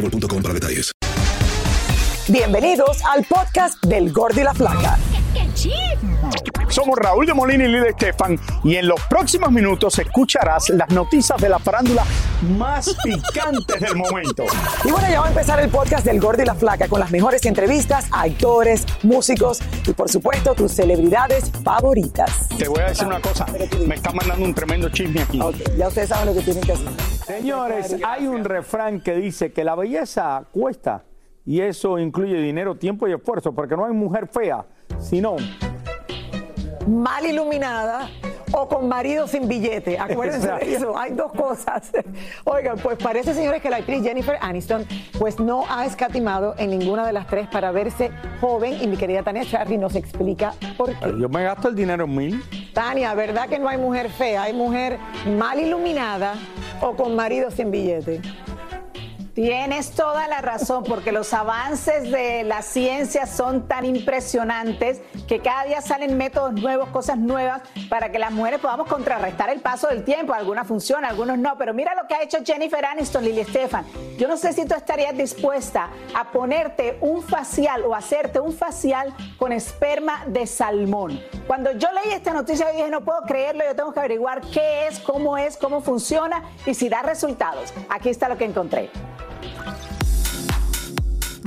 boostmobile.com para detalles. Bienvenidos al podcast del Gordi y la Flaca. Somos Raúl de Molina y Lidia Estefan y en los próximos minutos escucharás las noticias de la farándula más picantes del momento. Y bueno, ya va a empezar el podcast del Gordi y la Flaca con las mejores entrevistas a actores, músicos y por supuesto tus celebridades favoritas. Te voy a decir una cosa, me está mandando un tremendo chisme aquí. Ok, ya ustedes saben lo que tienen que hacer. Señores, hay un refrán que dice que la belleza cuesta y eso incluye dinero, tiempo y esfuerzo, porque no hay mujer fea, sino Mal iluminada o con marido sin billete. Acuérdense de eso, hay dos cosas. Oigan, pues parece, señores, que la actriz Jennifer Aniston pues no ha escatimado en ninguna de las tres para verse joven y mi querida Tania Charry nos explica por qué. yo me gasto el dinero en mil. Tania, ¿verdad que no hay mujer fea? Hay mujer mal iluminada o con marido sin billete. Tienes toda la razón, porque los avances de la ciencia son tan impresionantes que cada día salen métodos nuevos, cosas nuevas, para que las mujeres podamos contrarrestar el paso del tiempo. Algunas funcionan, algunos no. Pero mira lo que ha hecho Jennifer Aniston, Lily Estefan. Yo no sé si tú estarías dispuesta a ponerte un facial o hacerte un facial con esperma de salmón. Cuando yo leí esta noticia, yo dije, no puedo creerlo, yo tengo que averiguar qué es, cómo es, cómo funciona y si da resultados. Aquí está lo que encontré.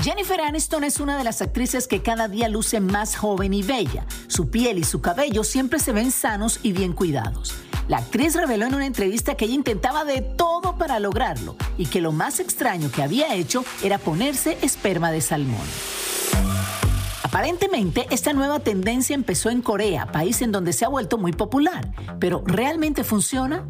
Jennifer Aniston es una de las actrices que cada día luce más joven y bella. Su piel y su cabello siempre se ven sanos y bien cuidados. La actriz reveló en una entrevista que ella intentaba de todo para lograrlo y que lo más extraño que había hecho era ponerse esperma de salmón. Aparentemente, esta nueva tendencia empezó en Corea, país en donde se ha vuelto muy popular. Pero ¿realmente funciona?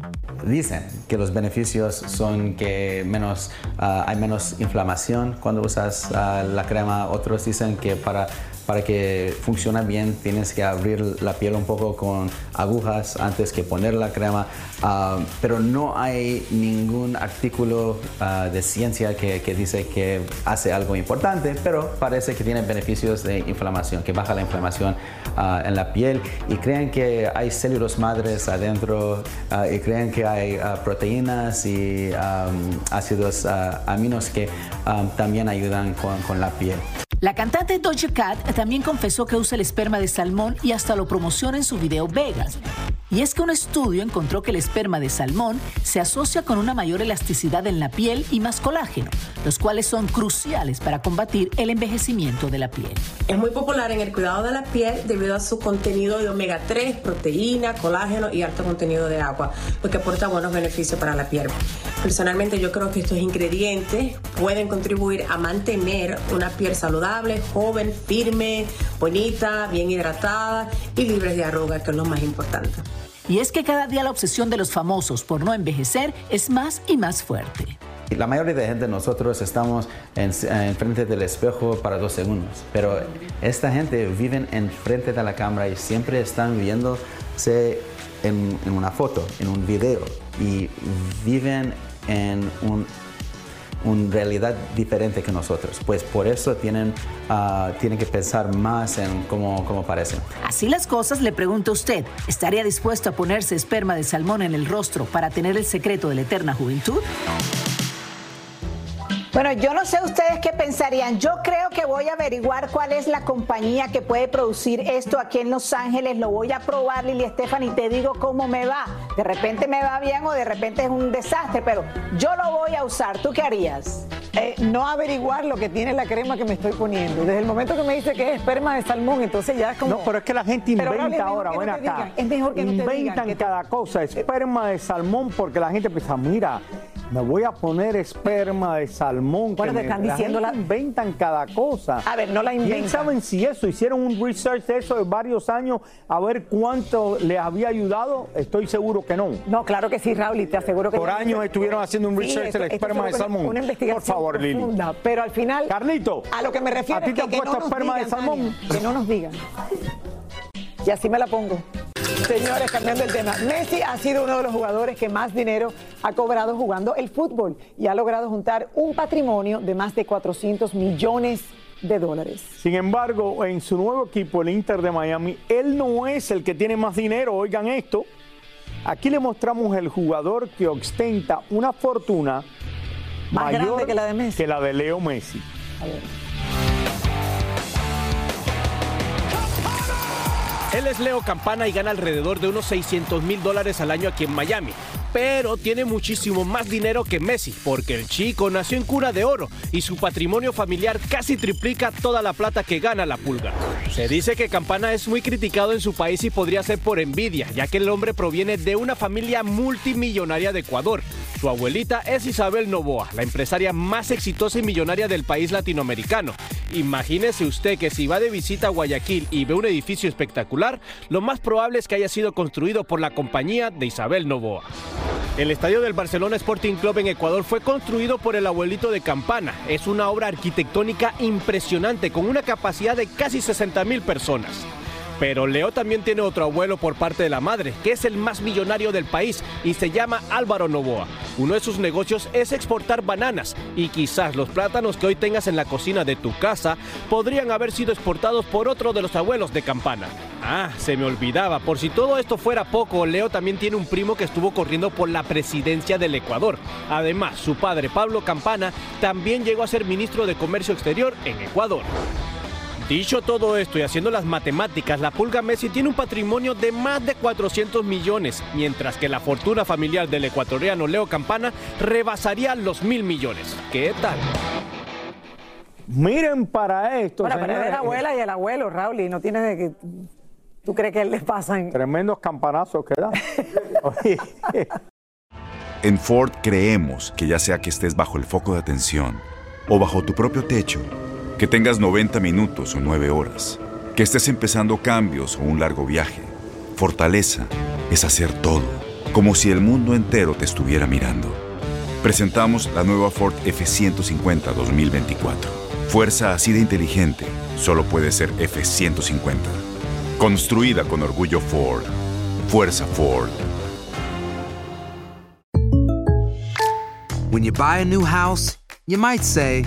Dicen que los beneficios son que menos, ah, hay menos inflamación cuando usas ah, la crema. Otros dicen que para, para que funcione bien tienes que abrir la piel un poco con agujas antes que poner la crema. Ah, pero no hay ningún artículo ah, de ciencia que, dice que hace algo importante, pero parece que tiene beneficios de inflamación, que baja la inflamación ah, en la piel y creen que hay células madres adentro y creen que hay proteínas y ácidos aminos que am, también ayudan con la piel. La cantante Doja Cat también confesó que usa el esperma de salmón y hasta lo promociona en su video Vegas. Y es que un estudio encontró que el esperma de salmón se asocia con una mayor elasticidad en la piel y más colágeno, los cuales son cruciales para combatir el envejecimiento de la piel. Es muy popular en el cuidado de la piel debido a su contenido de omega 3, proteína, colágeno y alto contenido de agua, lo que aporta buenos beneficios para la piel. Personalmente yo creo que estos ingredientes pueden contribuir a mantener una piel saludable, joven, firme, bonita, bien hidratada y libre de arrugas, que es lo más importante. Y es que cada día la obsesión de los famosos por no envejecer es más y más fuerte. La mayoría de gente, nosotros estamos en, en frente del espejo para dos segundos, pero esta gente vive en frente de la cámara y siempre están viéndose en, en una foto, en un video y viven en un una realidad diferente que nosotros. Pues por eso tienen, ah, tienen que pensar más en cómo, cómo parecen. Así las cosas, le pregunto a usted, ¿estaría dispuesto a ponerse esperma de salmón en el rostro para tener el secreto de la eterna juventud? Bueno, yo no sé ustedes qué pensarían. Yo creo que voy a averiguar cuál es la compañía que puede producir esto aquí en Los Ángeles. Lo voy a probar, Lili Estefan, y te digo cómo me va. De repente me va bien o de repente es un desastre, pero yo lo voy a usar. ¿Tú qué harías? Eh, no averiguar lo que tiene la crema que me estoy poniendo. Desde el momento que me dice que es esperma de salmón, entonces ya es como. No, pero es que la gente inventa ahora, no ven te acá. digan, es mejor que no te digan Inventan que- cada cosa, esperma de salmón, porque la gente piensa, mira, me voy a poner esperma de salmón. Bueno, que te están diciendo la- inventan cada cosa. A ver, no la ¿Quién inventan. saben si eso? Hicieron un research de eso de varios años a ver cuánto les había ayudado. Estoy seguro que no. No, claro que sí, Raúl, y te aseguro que. Por años estuvieron haciendo un Sí, research esto- del esperma de salmón. Una investigación Por favor, Lili. profunda, Pero al final. Carlito, A lo que me refiero ¿a ti es te que, han puesto no esperma de salmón? Que no nos digan. Y así me la pongo. Señores, cambiando el tema. Messi ha sido uno de los jugadores que más dinero ha cobrado jugando el fútbol y ha logrado juntar un patrimonio de más de 400 millones de dólares. Sin embargo, en su nuevo equipo, el Inter de Miami, él no es el que tiene más dinero. Oigan esto. Aquí le mostramos el jugador que ostenta una fortuna Más mayor grande que la de Messi. que la de Leo Messi. A ver. Él es Leo Campana y gana alrededor de unos 600 mil dólares al año aquí en Miami. Pero tiene muchísimo más dinero que Messi, porque el chico nació en cuna de oro y su patrimonio familiar casi triplica toda la plata que gana la pulga. Se dice que Campana es muy criticado en su país y podría ser por envidia, ya que el hombre proviene de una familia multimillonaria de Ecuador. Su abuelita es Isabel Novoa, la empresaria más exitosa y millonaria del país latinoamericano. Imagínese usted que si va de visita a Guayaquil y ve un edificio espectacular, lo más probable es que haya sido construido por la compañía de Isabel Novoa. El estadio del Barcelona Sporting Club en Ecuador fue construido por el abuelito de Campana. Es una obra arquitectónica impresionante con una capacidad de casi 60 mil personas. Pero Leo también tiene otro abuelo por parte de la madre, que es el más millonario del país y se llama Álvaro Novoa. Uno de sus negocios es exportar bananas y quizás los plátanos que hoy tengas en la cocina de tu casa podrían haber sido exportados por otro de los abuelos de Campana. Ah, se me olvidaba, por si todo esto fuera poco, Leo también tiene un primo que estuvo corriendo por la presidencia del Ecuador. Además, su padre Pablo Campana también llegó a ser ministro de Comercio Exterior en Ecuador. Dicho todo esto y haciendo las matemáticas, la Pulga Messi tiene un patrimonio de más de 400 millones, mientras que la fortuna familiar del ecuatoriano Leo Campana rebasaría los mil millones. ¿Qué tal? Miren para esto. Bueno, pero es la abuela y el abuelo, Raúl, y no tienes de que. ¿Tú crees que les pasan? Tremendos campanazos que da. Oye, En Ford creemos que ya sea que estés bajo el foco de atención o bajo tu propio techo, que tengas 90 minutos o 9 horas, que estés empezando cambios o un largo viaje, fortaleza es hacer todo, como si el mundo entero te estuviera mirando. Presentamos la nueva Ford F150 2024. Fuerza así de inteligente solo puede ser F150. Construida con orgullo Ford. Fuerza Ford. When you buy a new house, you might say,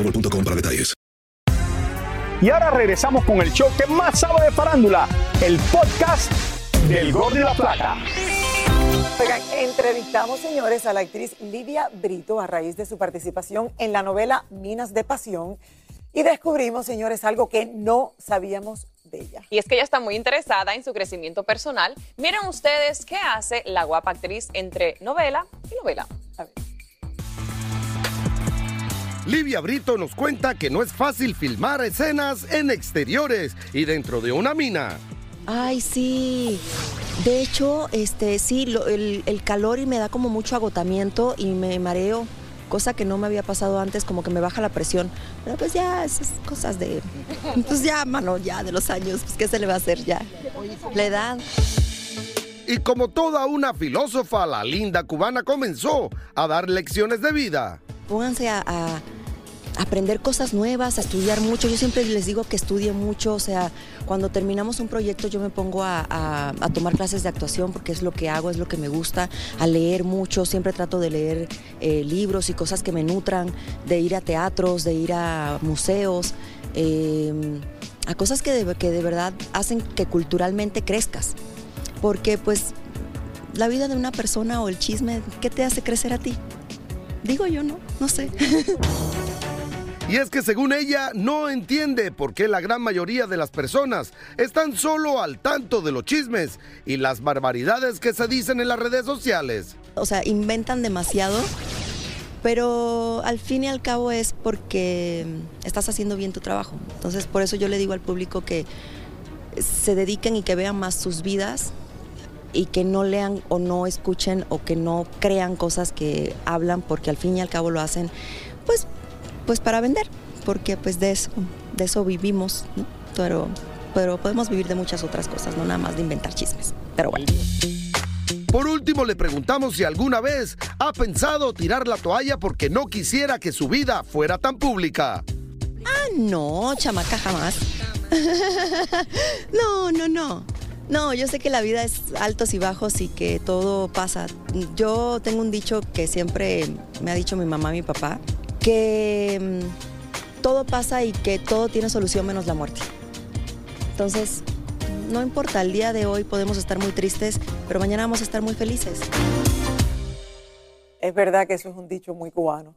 boostmobile.com para detalles. Y ahora regresamos con el show que más sabe de farándula, el podcast del Gol de la Plata. Oigan, entrevistamos, señores, a la actriz Livia Brito a raíz de su participación en la novela Minas de Pasión. y descubrimos, señores, algo que no sabíamos de ella. Y es que ella está muy interesada en su crecimiento personal. Miren ustedes qué hace la guapa actriz entre novela y novela. A ver. Livia Brito nos cuenta que no es fácil filmar escenas en exteriores y dentro de una mina. Ay, sí. De hecho, este, sí, lo- el, el calor y me da como mucho agotamiento y me mareo, cosa que no me había pasado antes, como que me baja la presión. Pero pues ya, esas cosas de, pues ya, mano, ya de los años, pues qué se le va a hacer ya. La edad. Y como toda una filósofa, la linda cubana comenzó a dar lecciones de vida. Pónganse a, aprender cosas nuevas, a estudiar mucho. Yo siempre les digo que estudie mucho, o sea, cuando terminamos un proyecto yo me pongo a, tomar clases de actuación porque es lo que hago, es lo que me gusta, a leer mucho, siempre trato de leer eh, libros y cosas que me nutran, de ir a teatros, de ir a museos, eh, a cosas que que de verdad hacen que culturalmente crezcas. Porque pues la vida de una persona o el chisme, ¿qué te hace crecer a ti? Digo yo, ¿no? No sé. Y es que según ella no entiende por qué la gran mayoría de las personas están solo al tanto de los chismes y las barbaridades que se dicen en las redes sociales. O sea, inventan demasiado, pero al fin y al cabo es porque estás haciendo bien tu trabajo. Entonces, por eso yo le digo al público que se dediquen y que vean más sus vidas y que no lean o no escuchen o que no crean cosas que hablan porque al fin y al cabo lo hacen pues pues para vender, porque pues de eso de eso vivimos, ¿no? Pero pero podemos vivir de muchas otras cosas, no nada más de inventar chismes. Pero bueno. Por último, le preguntamos si alguna vez ha pensado tirar la toalla porque no quisiera que su vida fuera tan pública. Ah, no, chamaca, jamás. no, no, no. No, yo sé que la vida es altos y bajos y que todo pasa. Yo tengo un dicho que siempre me ha dicho mi mamá mi papá, que mm, todo pasa y que todo tiene solución menos la muerte. Entonces, no importa, el día de hoy podemos estar muy tristes, pero mañana vamos a estar muy felices. Es verdad que eso es un dicho muy cubano.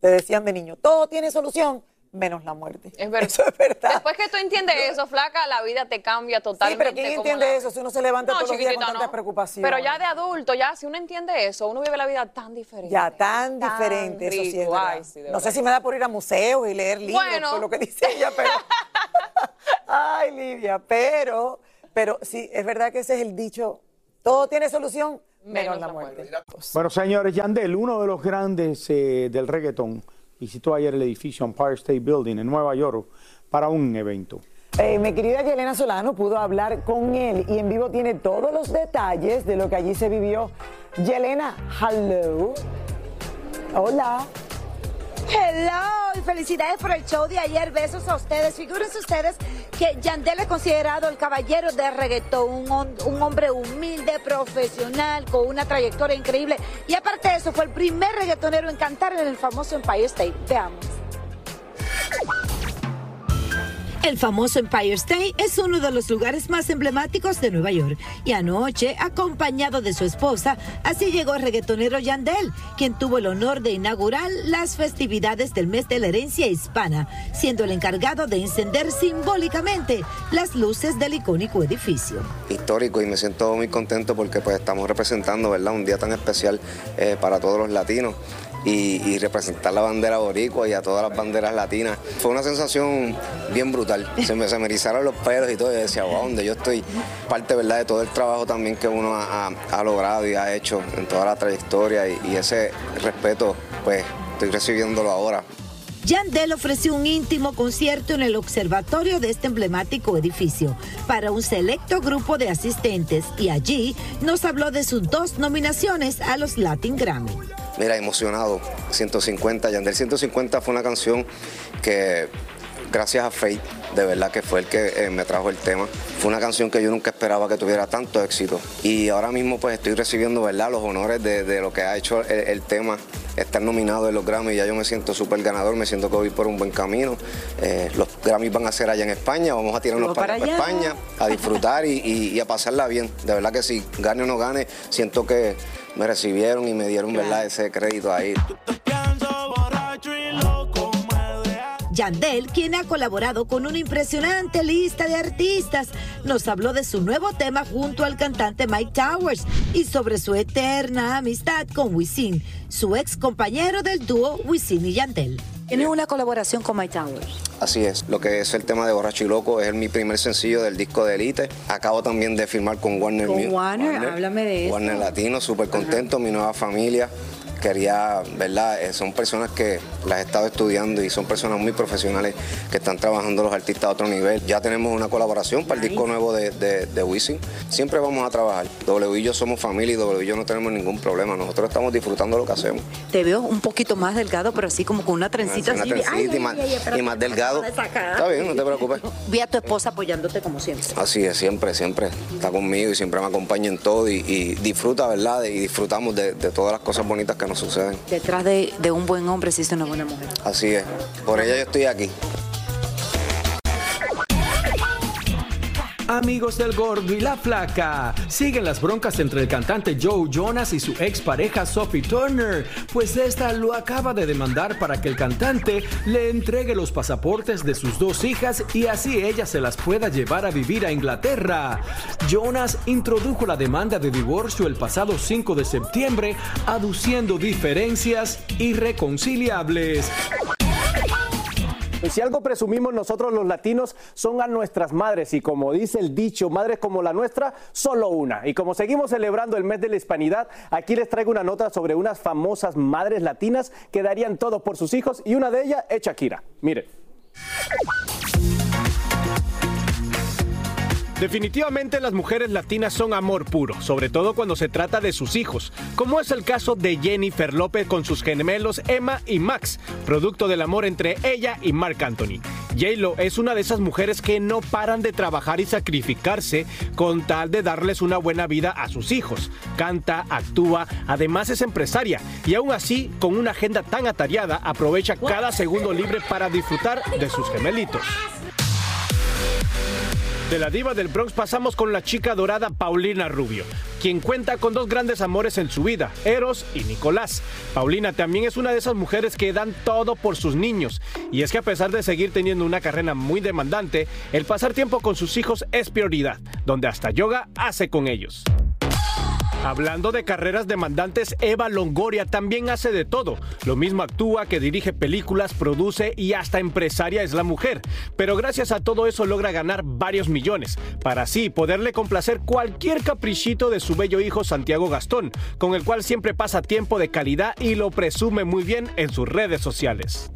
Te decían de niño, todo tiene solución menos la muerte. Es verdad. Eso es verdad. Después que tú entiendes eso, flaca, la vida te cambia Sí, totalmente. pero ¿quién entiende la- eso si uno se levanta No, todos los días con chiquitita, tanta no. preocupación? Pero ya de adulto, ya si uno entiende eso, uno vive la vida tan diferente. Ya, tan, diferente, eso sí es rico, verdad. ay, sí, no sé si me da por ir a museos y leer libros, Bueno. por lo que dice ella, pero... Ay, Lidia, pero, pero sí, es verdad que ese es el dicho, todo tiene solución menos, la muerte. Bueno, señores, Yandel, uno de los grandes eh, del reggaetón, visitó ayer el edificio Empire State Building en Nueva York para un evento. Eh, mi querida Yelena Solano pudo hablar con él y en vivo tiene todos los detalles de lo que allí se vivió. Yelena, hello. Hola. Hello, y felicidades por el show de ayer. Besos a ustedes. Figúrense ustedes que Yandel es considerado el caballero de reggaetón, un, un hombre humilde, profesional, con una trayectoria increíble. Y aparte de eso, fue el primer reggaetonero en cantar en el famoso Empire State. Veamos. El famoso Empire State es uno de los lugares más emblemáticos de Nueva York y anoche, acompañado de su esposa, así llegó el reggaetonero Yandel, quien tuvo el honor de inaugurar las festividades del mes de la herencia hispana, siendo el encargado de encender simbólicamente las luces del icónico edificio. histórico y me siento muy contento porque pues estamos representando ¿verdad? un día tan especial eh, para todos los latinos y, representar la bandera boricua y a todas las banderas latinas. Fue una sensación bien brutal, se me, se me erizaron los pelos y todo y decía, wow, donde yo estoy, parte ¿verdad? de todo el trabajo también que uno ha logrado y ha hecho en toda la trayectoria y, y ese respeto pues estoy recibiéndolo ahora. Yandel ofreció un íntimo concierto en el observatorio de este emblemático edificio para un selecto grupo de asistentes y allí nos habló de sus dos nominaciones a los Latin Grammy. Mira, emocionado. 150. Yandel 150 fue una canción que, gracias a Faith, de verdad que fue el que eh, me trajo el tema. Fue una canción que yo nunca esperaba que tuviera tanto éxito. Y ahora mismo pues estoy recibiendo, ¿verdad?, los honores de, de lo que ha hecho el, el tema. Estar nominado en los Grammys, ya yo me siento súper ganador, me siento que voy por un buen camino. Eh, los Grammys van a ser allá en España, vamos a tirarnos para, para. España a disfrutar y, y- y a pasarla bien. De verdad que si gane o no gane, siento que me recibieron y me dieron, ¿verdad?, ese crédito ahí. Yandel, quien ha colaborado con una impresionante lista de artistas, nos habló de su nuevo tema junto al cantante Mike Towers y sobre su eterna amistad con Wisin, su ex compañero del dúo Wisin y Yandel. Tienes una colaboración con Mike Towers. Así es, lo que es el tema de Borracho y Loco es mi primer sencillo del disco de Elite. Acabo también de firmar con Warner Con Mu- Warner, háblame de eso. Warner Latino, súper contento, mi nueva familia. Quería, ¿verdad? Eh, son personas que las he estado estudiando y son personas muy profesionales que están trabajando los artistas a otro nivel. Ya tenemos una colaboración para el disco nuevo de, de, de Wisin. Siempre vamos a trabajar. W y yo somos familia y W y yo no tenemos ningún problema. Nosotros estamos disfrutando lo que hacemos. Te veo un poquito más delgado, pero así como con una trencita Una así. trencita Ay, y más- ay, espérate, y más delgado. Está bien, no te preocupes. Vi a tu esposa apoyándote como siempre. Así es, siempre, siempre está conmigo y siempre me acompaña en todo y, y disfruta, ¿verdad? Y disfrutamos de, de todas las cosas bonitas que nos suceden. Detrás de, de un buen hombre existe una Así es, por ella yo estoy aquí. Amigos del Gordo y la Flaca, siguen las broncas entre el cantante Joe Jonas y su expareja Sophie Turner, pues esta lo acaba de demandar para que el cantante le entregue los pasaportes de sus dos hijas y así ella se las pueda llevar a vivir a Inglaterra. Jonas introdujo la demanda de divorcio el pasado 5 de septiembre, aduciendo diferencias irreconciliables. Si algo presumimos nosotros los latinos son a nuestras madres y como dice el dicho, madres como la nuestra, solo una. Y como seguimos celebrando el mes de la hispanidad, aquí les traigo una nota sobre unas famosas madres latinas que darían todo por sus hijos y una de ellas es Shakira. Miren. Definitivamente las mujeres latinas son amor puro, sobre todo cuando se trata de sus hijos, como es el caso de Jennifer López con sus gemelos Emma y Max, producto del amor entre ella y Marc Anthony. J-Lo es una de esas mujeres que no paran de trabajar y sacrificarse con tal de darles una buena vida a sus hijos. Canta, actúa, además es empresaria y aún así, con una agenda tan atareada, aprovecha cada segundo libre para disfrutar de sus gemelitos. De la diva del Bronx pasamos con la chica dorada Paulina Rubio, quien cuenta con dos grandes amores en su vida, Eros y Nicolás. Paulina también es una de esas mujeres que dan todo por sus niños, y es que a pesar de seguir teniendo una carrera muy demandante, el pasar tiempo con sus hijos es prioridad, donde hasta yoga hace con ellos. Hablando de carreras demandantes, Eva Longoria también hace de todo. Lo mismo actúa, que dirige películas, produce y hasta empresaria es la mujer. Pero gracias a todo eso logra ganar varios millones, para así poderle complacer cualquier caprichito de su bello hijo Santiago Gastón, con el cual siempre pasa tiempo de calidad y lo presume muy bien en sus redes sociales.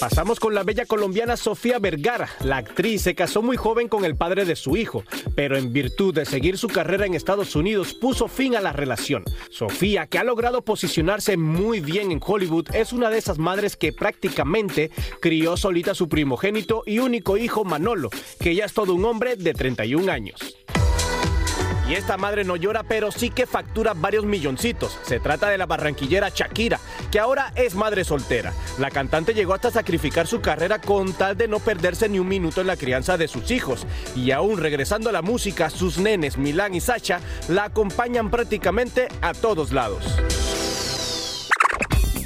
Pasamos con la bella colombiana Sofía Vergara. La actriz se casó muy joven con el padre de su hijo, pero en virtud de seguir su carrera en Estados Unidos puso fin a la relación. Sofía, que ha logrado posicionarse muy bien en Hollywood, es una de esas madres que prácticamente crió solita a su primogénito y único hijo Manolo, que ya es todo un hombre de 31 años. Y esta madre no llora, pero sí que factura varios milloncitos. Se trata de la barranquillera Shakira, que ahora es madre soltera. La cantante llegó hasta sacrificar su carrera con tal de no perderse ni un minuto en la crianza de sus hijos. Y aún regresando a la música, sus nenes Milán y Sacha la acompañan prácticamente a todos lados.